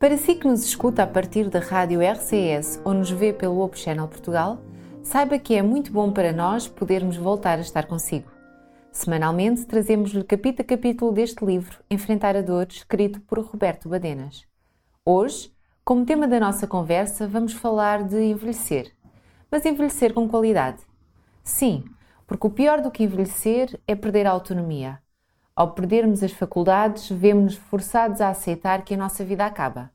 Para si que nos escuta a partir da rádio RCS ou nos vê pelo Open Channel Portugal, saiba que é muito bom para nós podermos voltar a estar consigo. Semanalmente trazemos-lhe capítulo a capítulo deste livro, Enfrentar a Dor, escrito por Roberto Badenas. Hoje, como tema da nossa conversa, vamos falar de envelhecer. Mas envelhecer com qualidade. Sim, porque o pior do que envelhecer é perder a autonomia. Ao perdermos as faculdades, vemos-nos forçados a aceitar que a nossa vida acaba.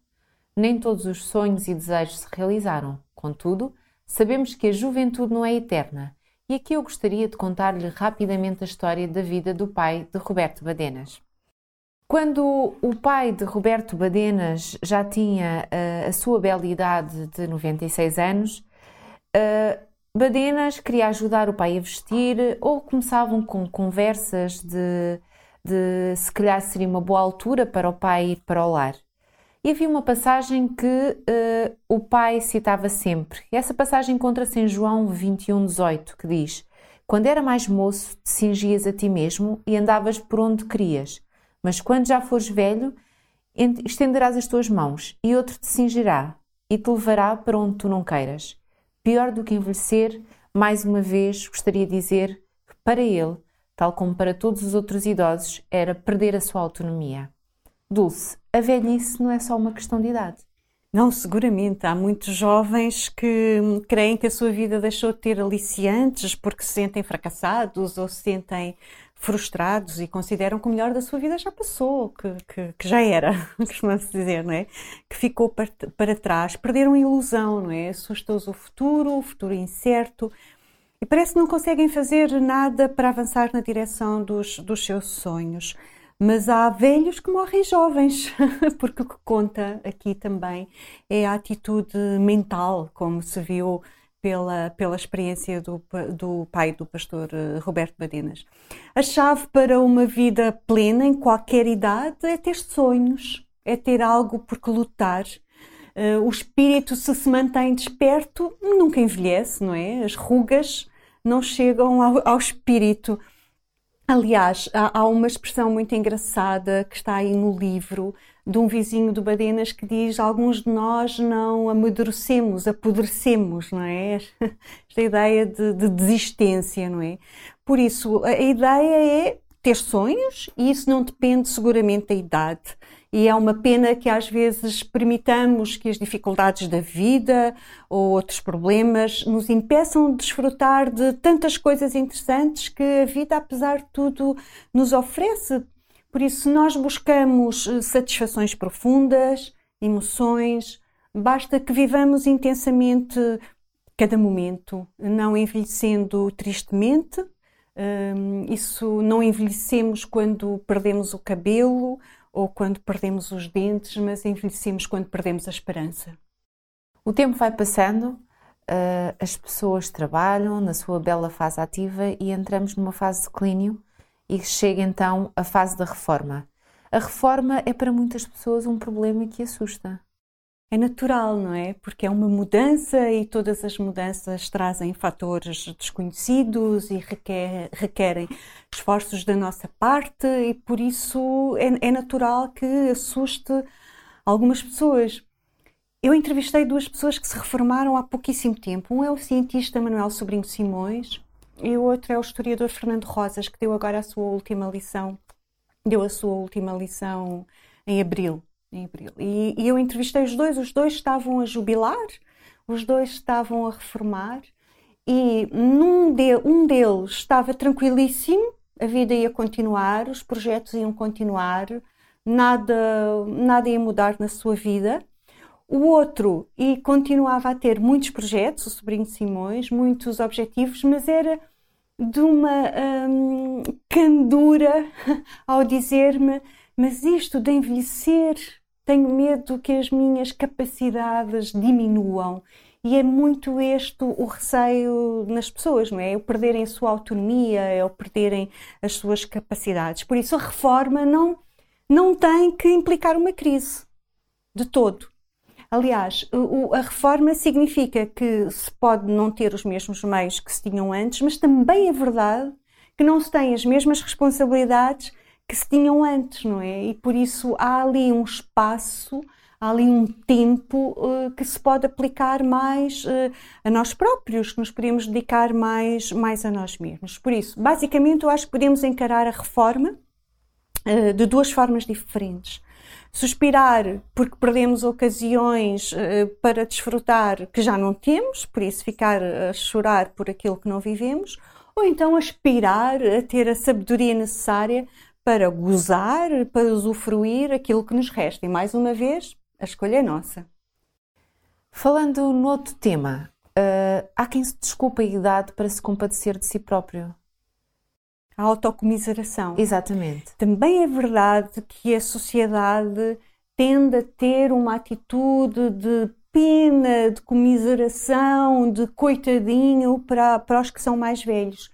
Nem todos os sonhos e desejos se realizaram. Contudo, sabemos que a juventude não é eterna. E aqui eu gostaria de contar-lhe rapidamente a história da vida do pai de Roberto Badenas. Quando o pai de Roberto Badenas já tinha uh, a sua bela idade de 96 anos, uh, Badenas queria ajudar o pai a vestir ou começavam com conversas de de se calhar seria uma boa altura para o pai ir para o lar. E havia uma passagem que uh, o pai citava sempre. E essa passagem encontra-se em João 21, 18, que diz: Quando era mais moço, te cingias a ti mesmo e andavas por onde querias. Mas quando já fores velho, estenderás as tuas mãos, e outro te cingirá e te levará para onde tu não queiras. Pior do que envelhecer, mais uma vez gostaria de dizer que para ele tal como para todos os outros idosos, era perder a sua autonomia. Dulce, a velhice não é só uma questão de idade. Não, seguramente. Há muitos jovens que creem que a sua vida deixou de ter aliciantes porque se sentem fracassados ou se sentem frustrados e consideram que o melhor da sua vida já passou, que, que, que já era, costuma-se dizer, não é? Que ficou para, para trás, perderam a ilusão, não é? Assusta-os o futuro, o futuro incerto, e parece que não conseguem fazer nada para avançar na direção dos, dos seus sonhos. Mas há velhos que morrem jovens, porque o que conta aqui também é a atitude mental, como se viu pela, pela experiência do, do pai do pastor eh, Roberto Badenas. A chave para uma vida plena, em qualquer idade, é ter sonhos, é ter algo por que lutar. Uh, o espírito, se se mantém desperto, nunca envelhece, não é? As rugas não chegam ao, ao espírito. Aliás, há, há, uma expressão muito engraçada que está aí no livro de um vizinho do Badenas que diz: Alguns de nós não amadurecemos, apodrecemos, não é? Esta ideia de, de desistência, não é? Por isso, a ideia é ter sonhos e isso não depende seguramente da idade. E é uma pena que às vezes permitamos que as dificuldades da vida ou outros problemas nos impeçam de desfrutar de tantas coisas interessantes que a vida, apesar de tudo, nos oferece. Por isso, nós buscamos eh, satisfações profundas, emoções, basta que vivamos intensamente cada momento, não envelhecendo tristemente. Hum, isso não envelhecemos quando perdemos o cabelo ou quando perdemos os dentes, mas envelhecemos quando perdemos a esperança. O tempo vai passando, uh, as pessoas trabalham na sua bela fase ativa e entramos numa fase de declínio e chega então a fase da reforma. A reforma é para muitas pessoas um problema que assusta é natural, não é? Porque é uma mudança e todas as mudanças trazem fatores desconhecidos e requer, requerem esforços da nossa parte e por isso é, é natural que assuste algumas pessoas. Eu entrevistei duas pessoas que se reformaram há pouquíssimo tempo. Um é o cientista Manuel Sobrinho Simões e o outro é o historiador Fernando Rosas, que deu agora a sua última lição, deu a sua última lição em abril em abril. E, e eu entrevistei os dois, os dois estavam a jubilar, os dois estavam a reformar e num de, um deles estava tranquilíssimo, a vida ia continuar, os projetos iam continuar, nada, nada ia mudar na sua vida. O outro e continuava a ter muitos projetos, o sobrinho Simões, muitos objetivos, mas era de uma hum, candura ao dizer-me: Mas isto de envelhecer tenho medo que as minhas capacidades diminuam. E é muito este o receio nas pessoas, não é? É o perderem a sua autonomia, é o perderem as suas capacidades. Por isso, a reforma não, não tem que implicar uma crise, de todo. Aliás, a reforma significa que se pode não ter os mesmos meios que se tinham antes, mas também é verdade que não se tem as mesmas responsabilidades que se tinham antes, não é? E por isso há ali um espaço, há ali um tempo uh, que se pode aplicar mais uh, a nós próprios, que nos podemos dedicar mais, mais a nós mesmos. Por isso, basicamente, eu acho que podemos encarar a reforma uh, de duas formas diferentes. Suspirar porque perdemos ocasiões para desfrutar que já não temos, por isso ficar a chorar por aquilo que não vivemos, ou então aspirar a ter a sabedoria necessária para gozar, para usufruir aquilo que nos resta. E mais uma vez, a escolha é nossa. Falando no outro tema, uh, há quem se desculpa a idade para se compadecer de si próprio. A autocomiseração. Exatamente. Também é verdade que a sociedade tende a ter uma atitude de pena, de comiseração, de coitadinho para, para os que são mais velhos.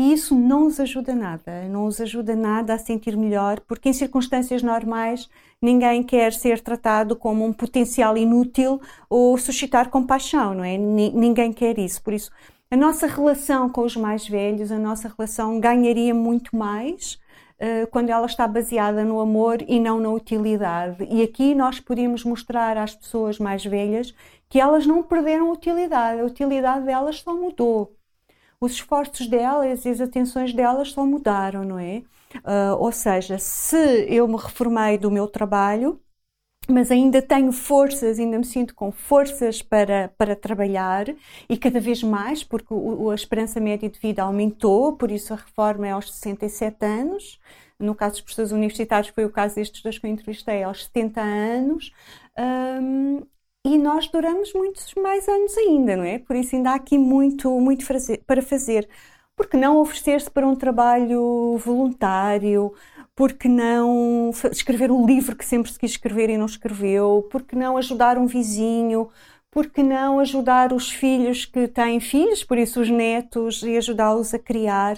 E isso não os ajuda nada, não os ajuda nada a sentir melhor, porque em circunstâncias normais ninguém quer ser tratado como um potencial inútil ou suscitar compaixão, não é? Ninguém quer isso. Por isso, a nossa relação com os mais velhos, a nossa relação ganharia muito mais uh, quando ela está baseada no amor e não na utilidade. E aqui nós podemos mostrar às pessoas mais velhas que elas não perderam a utilidade, a utilidade delas só mudou os esforços delas e as atenções delas só mudaram, não é? Uh, ou seja, se eu me reformei do meu trabalho, mas ainda tenho forças, ainda me sinto com forças para, para trabalhar e cada vez mais, porque o, a esperança média de vida aumentou, por isso a reforma é aos 67 anos. No caso dos professores universitários, foi o caso destes dois que eu entrevistei, aos 70 anos. Um, e nós duramos muitos mais anos ainda, não é? Por isso ainda há aqui muito, muito para fazer. Porque não oferecer-se para um trabalho voluntário? Porque não escrever o livro que sempre se quis escrever e não escreveu? Porque não ajudar um vizinho? Porque não ajudar os filhos que têm filhos, por isso os netos, e ajudá-los a criar?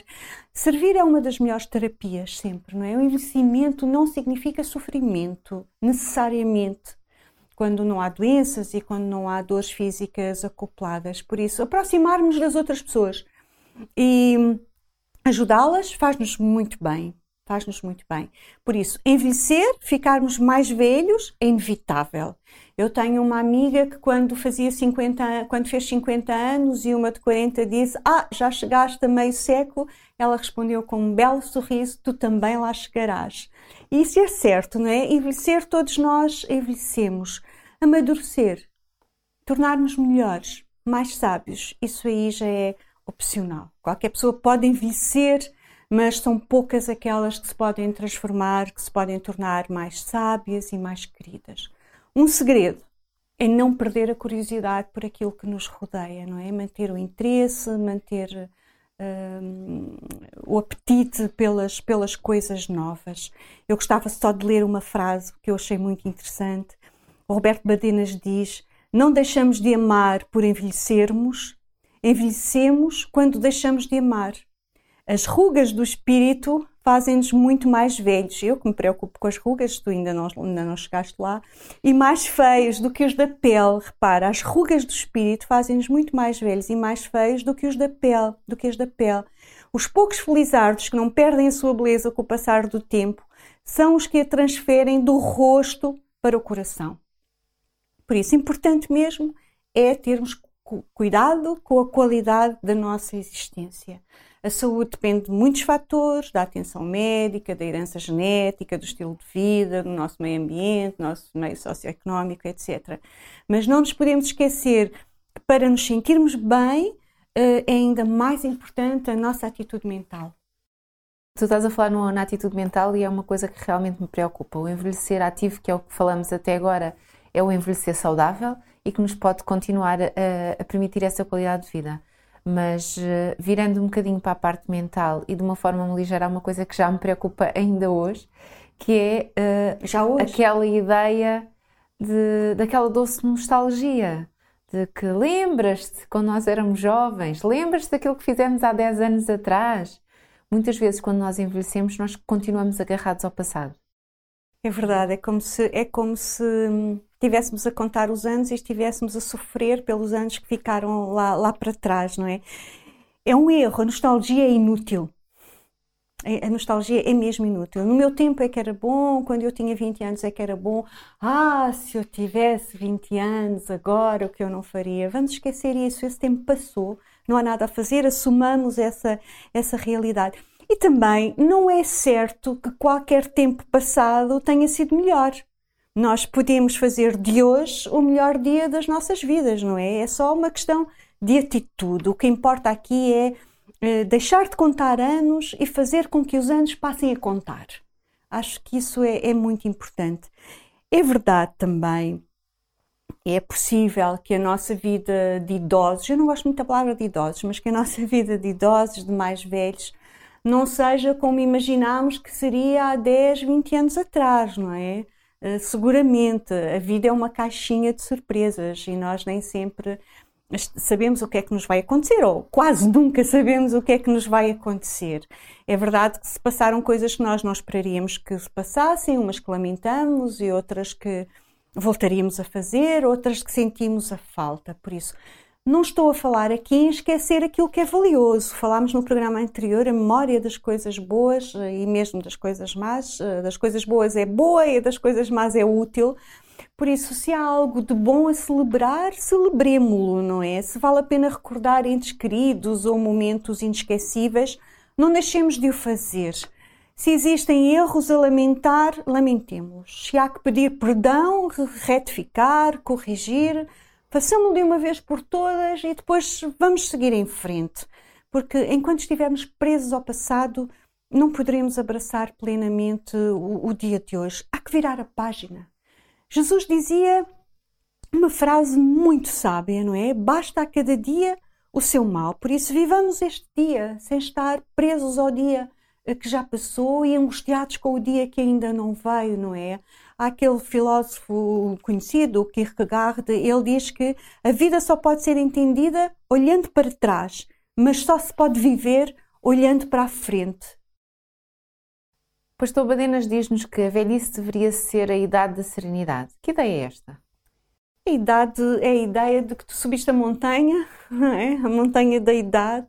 Servir é uma das melhores terapias sempre, não é? O envelhecimento não significa sofrimento, necessariamente quando não há doenças e quando não há dores físicas acopladas. Por isso, aproximarmos das outras pessoas e ajudá-las faz-nos muito bem. Faz-nos muito bem. Por isso, envelhecer, ficarmos mais velhos, é inevitável. Eu tenho uma amiga que quando fazia 50, quando fez 50 anos e uma de 40 disse: "Ah, já chegaste a meio século". Ela respondeu com um belo sorriso: "Tu também lá chegarás". E isso é certo, não é? Envelhecer todos nós envelhecemos amadurecer, tornar-nos melhores, mais sábios, isso aí já é opcional. Qualquer pessoa pode envelhecer, mas são poucas aquelas que se podem transformar, que se podem tornar mais sábias e mais queridas. Um segredo é não perder a curiosidade por aquilo que nos rodeia, não é? Manter o interesse, manter um, o apetite pelas, pelas coisas novas. Eu gostava só de ler uma frase que eu achei muito interessante, o Roberto Badenas diz: Não deixamos de amar por envelhecermos, envelhecemos quando deixamos de amar. As rugas do espírito fazem-nos muito mais velhos. Eu que me preocupo com as rugas, tu ainda não, ainda não chegaste lá, e mais feios do que os da pele. Repara, as rugas do espírito fazem-nos muito mais velhos e mais feios do que os da pele, do que as da pele. Os poucos felizardos que não perdem a sua beleza com o passar do tempo são os que a transferem do rosto para o coração. Por isso, importante mesmo é termos cuidado com a qualidade da nossa existência. A saúde depende de muitos fatores, da atenção médica, da herança genética, do estilo de vida, do nosso meio ambiente, do nosso meio socioeconómico, etc. Mas não nos podemos esquecer que para nos sentirmos bem eh, é ainda mais importante a nossa atitude mental. Tu estás a falar na atitude mental e é uma coisa que realmente me preocupa. O envelhecer ativo, que é o que falamos até agora, é o envelhecer saudável e que nos pode continuar a, a permitir essa qualidade de vida. Mas uh, virando um bocadinho para a parte mental e de uma forma ligeira, há uma coisa que já me preocupa ainda hoje, que é uh, já hoje? aquela ideia de, daquela doce nostalgia. De que lembras-te quando nós éramos jovens, lembras-te daquilo que fizemos há 10 anos atrás. Muitas vezes, quando nós envelhecemos, nós continuamos agarrados ao passado. É verdade, é como se, é como se estivéssemos a contar os anos e estivéssemos a sofrer pelos anos que ficaram lá, lá para trás, não é? É um erro, a nostalgia é inútil. a nostalgia é mesmo inútil. No meu tempo é que era bom, quando eu tinha 20 anos é que era bom. Ah, se eu tivesse 20 anos agora, o que eu não faria? Vamos esquecer isso, esse tempo passou, não há nada a fazer, assumamos essa, essa realidade. E também não é certo que qualquer tempo passado tenha sido melhor. Nós podemos fazer de hoje o melhor dia das nossas vidas, não é? É só uma questão de atitude. O que importa aqui é eh, deixar de contar anos e fazer com que os anos passem a contar. Acho que isso é, é muito importante. É verdade também, é possível que a nossa vida de idosos, eu não gosto muito da palavra de idosos, mas que a nossa vida de idosos, de mais velhos, não seja como imaginámos que seria há 10, 20 anos atrás, não é? Uh, seguramente a vida é uma caixinha de surpresas e nós nem sempre sabemos o que é que nos vai acontecer, ou quase nunca sabemos o que é que nos vai acontecer. É verdade que se passaram coisas que nós não esperaríamos que se passassem, umas que lamentamos e outras que voltaríamos a fazer, outras que sentimos a falta. Por isso, não estou a falar aqui em esquecer aquilo que é valioso. Falámos no programa anterior a memória das coisas boas eh, e mesmo das coisas más. Eh, das coisas boas é boa e das coisas más é útil. Por isso, se há algo de bom a celebrar, celebremo-lo, não é? Se vale a pena recordar entes queridos ou momentos inesquecíveis, não deixemos de o fazer. Se existem erros a lamentar, lamentemos-los. Se há que pedir perdão, retificar, corrigir, façamos-lo de uma vez por todas e depois vamos seguir em frente. Porque enquanto estivermos presos ao passado, não poderemos abraçar plenamente o, o dia de hoje. Há que virar a página. Jesus dizia uma frase muito sábia, não é? Basta a cada dia o seu mal. Por isso, vivamos este dia sem estar presos ao dia que já passou e angustiados com o dia que ainda não veio, não é? Há aquele filósofo conhecido, Kierkegaard, ele diz que a vida só pode ser entendida olhando para trás, mas só se pode viver olhando para a frente. Pastor Badenas diz-nos que a velhice deveria ser a idade da serenidade. Que ideia é esta? A idade é a ideia de que tu subiste a montanha, é? a montanha da idade,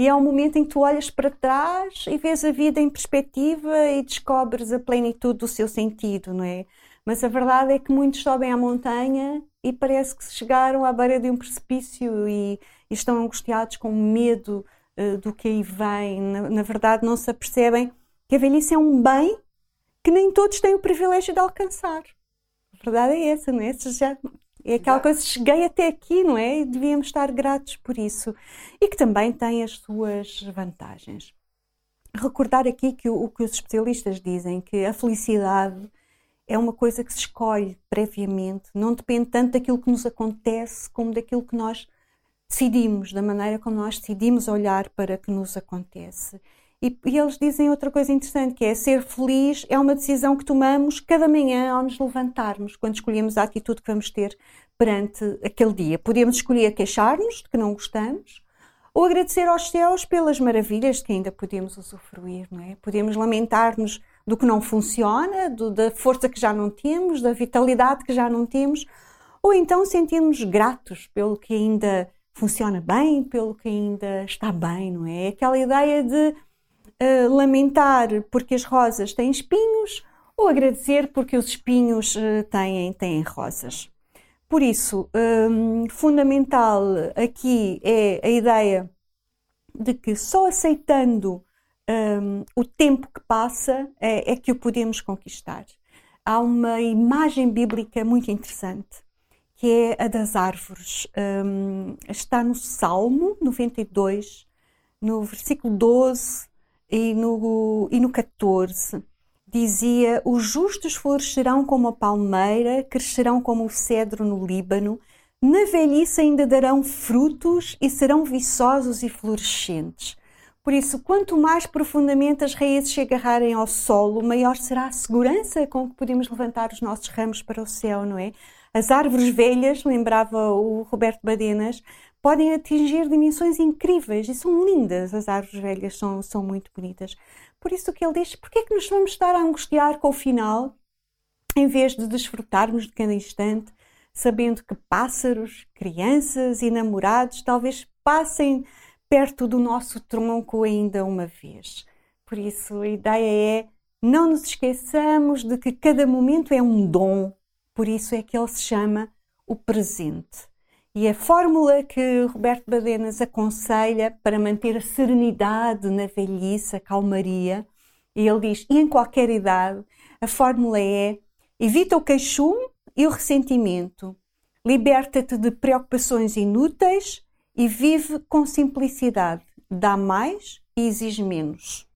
e é um momento em que tu olhas para trás e vês a vida em perspectiva e descobres a plenitude do seu sentido, não é? Mas a verdade é que muitos sobem à montanha e parece que chegaram à beira de um precipício e, e estão angustiados com medo uh, do que aí vem. Na, na verdade, não se apercebem que a velhice é um bem que nem todos têm o privilégio de alcançar. A verdade é essa, não é? Já, é aquela coisa, cheguei até aqui, não é? E devíamos estar gratos por isso. E que também tem as suas vantagens. Recordar aqui que o, o que os especialistas dizem, que a felicidade é uma coisa que se escolhe previamente, não depende tanto daquilo que nos acontece como daquilo que nós decidimos, da maneira como nós decidimos olhar para o que nos acontece. E, e, eles dizem outra coisa interessante, que é ser feliz é uma decisão que tomamos cada manhã ao nos levantarmos, quando escolhemos a atitude que vamos ter perante aquele dia. Podemos escolher queixar-nos de que não gostamos, ou agradecer aos céus pelas maravilhas que ainda podemos usufruir, não é? Podemos lamentar-nos do que não funciona, do, da força que já não temos, da vitalidade que já não temos, ou então sentirmos gratos pelo que ainda funciona bem, pelo que ainda está bem, não é? Aquela ideia de lamentar porque as rosas têm espinhos ou agradecer porque os espinhos uh, têm, têm rosas. Por isso, um, fundamental aqui é a ideia de que só aceitando um, o tempo que passa é, é, que o podemos conquistar. Há uma imagem bíblica muito interessante, que é a das árvores. Um, está no Salmo 92, no versículo 12 e no, e no 14 dizia: Os justos florescerão como a palmeira, crescerão como o cedro no Líbano, na velhice ainda darão frutos e serão viçosos e florescentes. Por isso, quanto mais profundamente as raízes se agarrarem ao solo, maior será a segurança com que podemos levantar os nossos ramos para o céu, não é? As árvores velhas, lembrava o Roberto Badenas, podem atingir dimensões incríveis e são lindas. As árvores velhas são, são muito bonitas. Por isso que ele diz: porquê é que nos vamos estar a angustiar com o final, em vez de desfrutarmos de cada instante, sabendo que pássaros, crianças e namorados talvez passem perto do nosso tronco ainda uma vez? Por isso, a ideia é não nos esqueçamos de que cada momento é um dom, por isso é que ele se chama o presente. E a fórmula que Roberto Badenas aconselha para manter a serenidade na velhice, a calmaria, e ele diz, e em qualquer idade, a fórmula é evita o queixume e o ressentimento, liberta-te de preocupações inúteis e vive com simplicidade, dá mais e exige menos.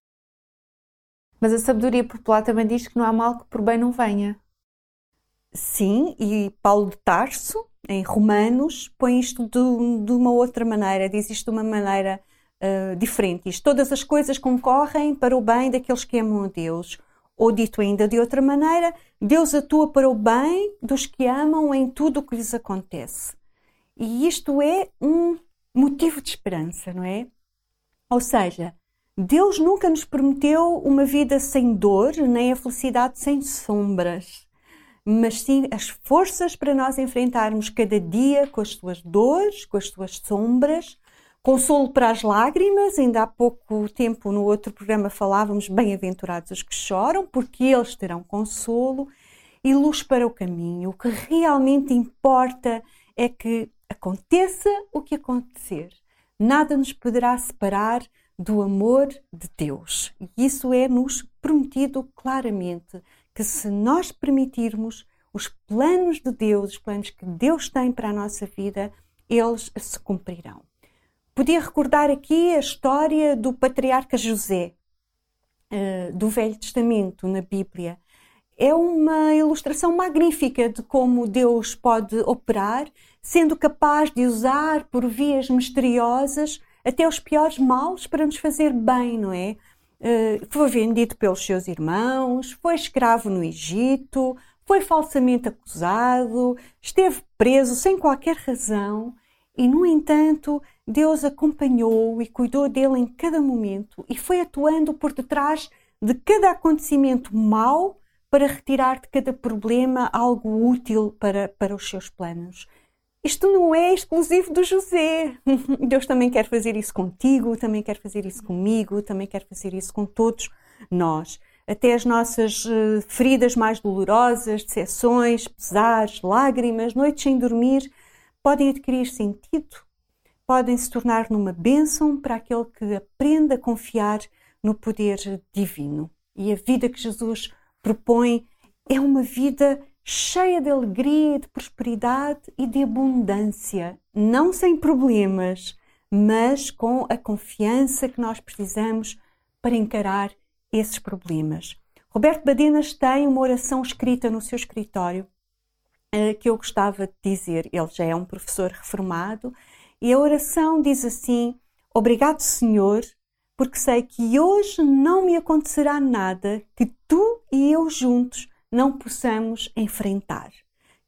Mas a sabedoria popular também diz que não há mal que por bem não venha. Sim, e Paulo de Tarso, em Romanos, põe isto de, de uma outra maneira, diz isto de uma maneira uh, diferente. Diz: Todas as coisas concorrem para o bem daqueles que amam a Deus. Ou dito ainda de outra maneira, Deus atua para o bem dos que amam em tudo o que lhes acontece. E isto é um motivo de esperança, não é? Ou seja, Deus nunca nos prometeu uma vida sem dor, nem a felicidade sem sombras mas sim as forças para nós enfrentarmos cada dia com as suas dores, com as suas sombras, consolo para as lágrimas. Ainda há pouco tempo no outro programa falávamos bem-aventurados os que choram, porque eles terão consolo e luz para o caminho. O que realmente importa é que aconteça o que acontecer, nada nos poderá separar do amor de Deus. E isso é nos prometido claramente que se nós permitirmos os planos de Deus, os planos que Deus tem para a nossa vida, eles se cumprirão. Podia recordar aqui a história do patriarca José, eh, do Velho Testamento, na Bíblia. É uma ilustração magnífica de como Deus pode operar, sendo capaz de usar por vias misteriosas até os piores maus para nos fazer bem, não é? Eh, foi vendido pelos seus irmãos, foi escravo no Egito, foi falsamente acusado, esteve preso sem qualquer razão e, no entanto, Deus acompanhou e cuidou dele em cada momento e foi atuando por detrás de cada acontecimento mau para retirar de cada problema algo útil para, para os seus planos. Isto não é exclusivo do José. Deus também quer fazer isso contigo, também quer fazer isso comigo, também quer fazer isso com todos nós. Até as nossas uh, feridas mais dolorosas, decepções, pesares, lágrimas, noites sem dormir, podem adquirir sentido, podem se tornar numa bênção para aquele que aprende a confiar no poder divino. E a vida que Jesus propõe é uma vida cheia de alegria, de prosperidade e de abundância, não sem problemas, mas com a confiança que nós precisamos para encarar esses problemas. Roberto Badenas tem uma oração escrita no seu escritório uh, que eu gostava de dizer. Ele já é um professor reformado e a oração diz assim: Obrigado, Senhor, porque sei que hoje não me acontecerá nada que tu e eu juntos não possamos enfrentar.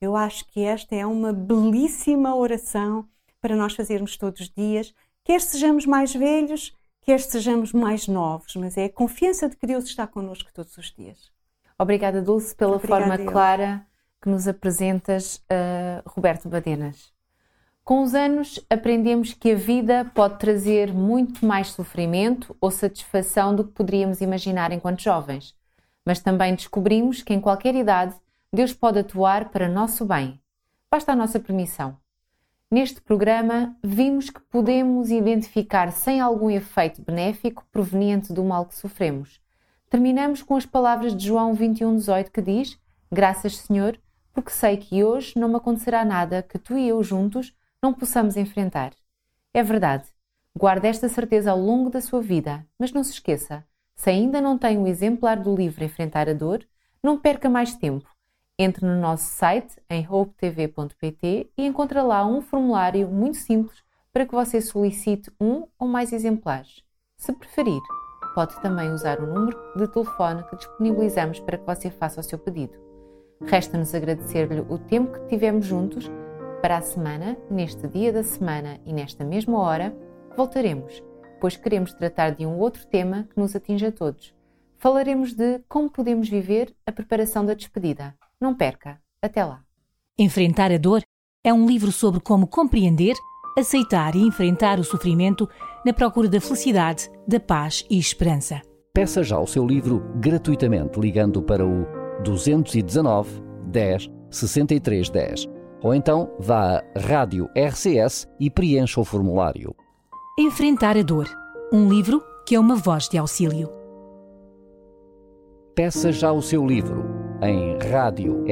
Eu acho que esta é uma belíssima oração para nós fazermos todos os dias, quer sejamos mais velhos, quer sejamos mais novos, mas é a confiança de que Deus está connosco todos os dias. Obrigada, Dulce, pela Obrigada forma clara que nos apresentas, uh, Roberto Badenas. Com os anos, aprendemos que a vida pode trazer muito mais sofrimento ou satisfação do que poderíamos imaginar enquanto jovens mas também descobrimos que em qualquer idade Deus pode atuar para nosso bem. Basta a nossa permissão. Neste programa, vimos que podemos identificar sem algum efeito benéfico proveniente do mal que sofremos. Terminamos com as palavras de João 21,18 que diz: Graças, Senhor, porque sei que hoje não me acontecerá nada que tu e eu juntos não possamos enfrentar. É verdade. Guarde esta certeza ao longo da sua vida, mas não se esqueça: se ainda não tem um exemplar do livro Enfrentar a Dor, não perca mais tempo. Entre no nosso site em hopetv.pt e encontre lá um formulário muito simples para que você solicite um ou mais exemplares. Se preferir, pode também usar o número de telefone que disponibilizamos para que você faça o seu pedido. Resta-nos agradecer-lhe o tempo que tivemos juntos. Para a semana, neste dia da semana e nesta mesma hora, voltaremos pois queremos tratar de um outro tema que nos atinge a todos. Falaremos de como podemos viver a preparação da despedida. Não perca! Até lá! Enfrentar a Dor é um livro sobre como compreender, aceitar e enfrentar o sofrimento na procura da felicidade, da paz e esperança. Peça já o seu livro gratuitamente ligando para o 219 10 63 10 ou então vá à Rádio RCS e preencha o formulário. Enfrentar a dor. Um livro que é uma voz de auxílio. Peça já o seu livro em radiorcs.pt.